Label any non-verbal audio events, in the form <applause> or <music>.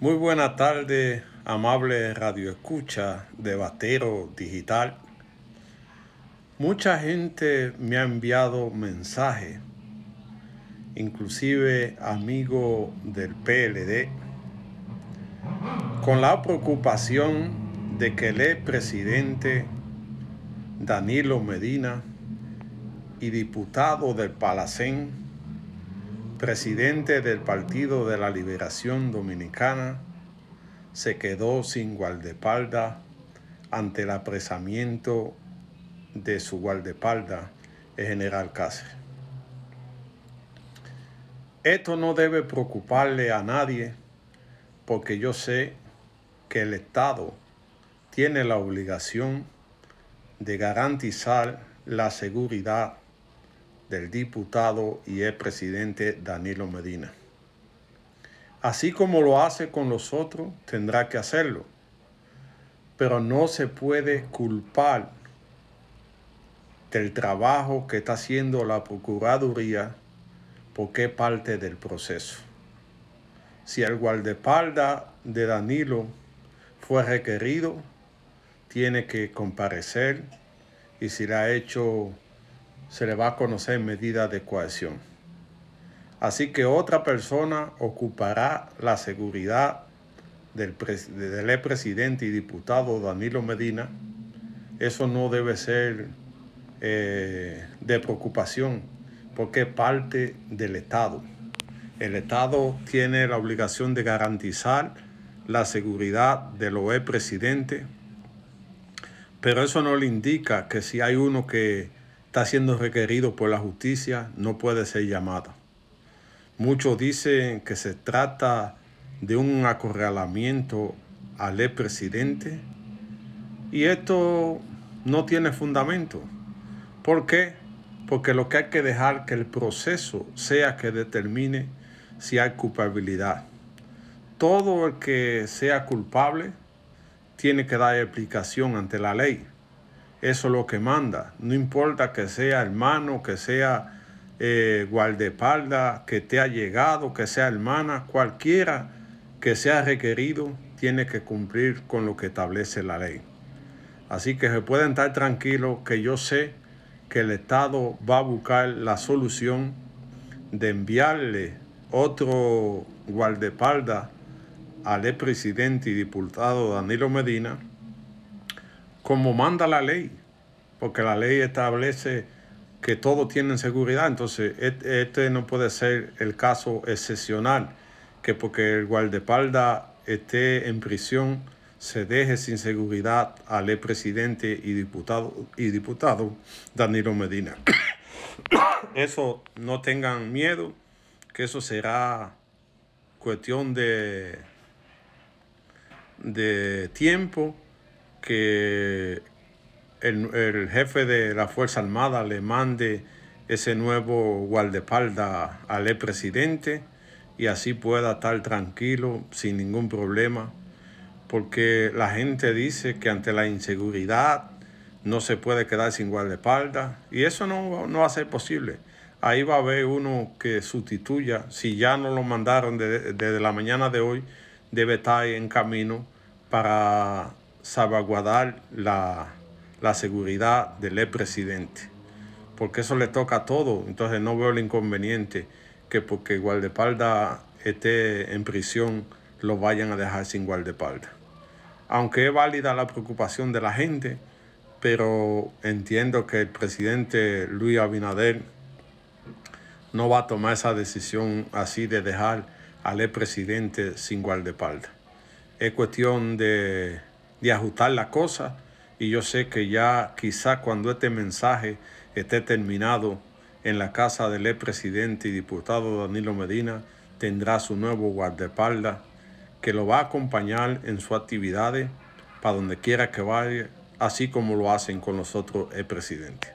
Muy buena tarde, amable radioescucha de Batero Digital. Mucha gente me ha enviado mensajes, inclusive amigos del PLD, con la preocupación de que el presidente Danilo Medina y diputado del Palacén presidente del Partido de la Liberación Dominicana, se quedó sin guardaespaldas ante el apresamiento de su guardaespaldas, el general Cáceres. Esto no debe preocuparle a nadie porque yo sé que el Estado tiene la obligación de garantizar la seguridad del diputado y el presidente Danilo Medina. Así como lo hace con los otros, tendrá que hacerlo. Pero no se puede culpar del trabajo que está haciendo la Procuraduría porque es parte del proceso. Si el guardaespaldas de Danilo fue requerido, tiene que comparecer y si le ha hecho se le va a conocer medida de cohesión. Así que otra persona ocupará la seguridad del, del presidente y diputado Danilo Medina. Eso no debe ser eh, de preocupación porque es parte del Estado. El Estado tiene la obligación de garantizar la seguridad de los presidente, pero eso no le indica que si hay uno que está siendo requerido por la justicia no puede ser llamado. Muchos dicen que se trata de un acorralamiento al expresidente y esto no tiene fundamento. ¿Por qué? Porque lo que hay que dejar que el proceso sea que determine si hay culpabilidad. Todo el que sea culpable tiene que dar explicación ante la ley. Eso es lo que manda. No importa que sea hermano, que sea eh, que te ha llegado, que sea hermana, cualquiera que sea requerido tiene que cumplir con lo que establece la ley. Así que se pueden estar tranquilos que yo sé que el Estado va a buscar la solución de enviarle otro guardaespaldas al presidente y diputado Danilo Medina como manda la ley, porque la ley establece que todos tienen seguridad, entonces este no puede ser el caso excepcional, que porque el guardaespaldas esté en prisión se deje sin seguridad al presidente y diputado, y diputado Danilo Medina. <coughs> Eso no tengan miedo, que eso será cuestión de, de tiempo que el, jefe de la Fuerza Armada le mande ese nuevo guardaespaldas al presidente y así pueda estar tranquilo sin ningún problema, porque la gente dice que ante la inseguridad no se puede quedar sin guardaespaldas y eso no, no va a ser posible. Ahí va a haber uno que sustituya, si ya no lo mandaron desde la mañana de hoy, debe estar en camino para salvaguardar la, seguridad del presidente, porque eso le toca a todo, entonces no veo el inconveniente que porque guardaespaldas esté en prisión lo vayan a dejar sin guardaespaldas. Aunque es válida la preocupación de la gente, pero entiendo que el presidente Luis Abinader no va a tomar esa decisión así de dejar al presidente sin guardaespaldas. Es cuestión de de ajustar la cosa y yo sé que ya quizá cuando este mensaje esté terminado en la casa del presidente y diputado Danilo Medina tendrá su nuevo guardaespaldas que lo va a acompañar en sus actividades para donde quiera que vaya, así como lo hacen con los otros presidentes.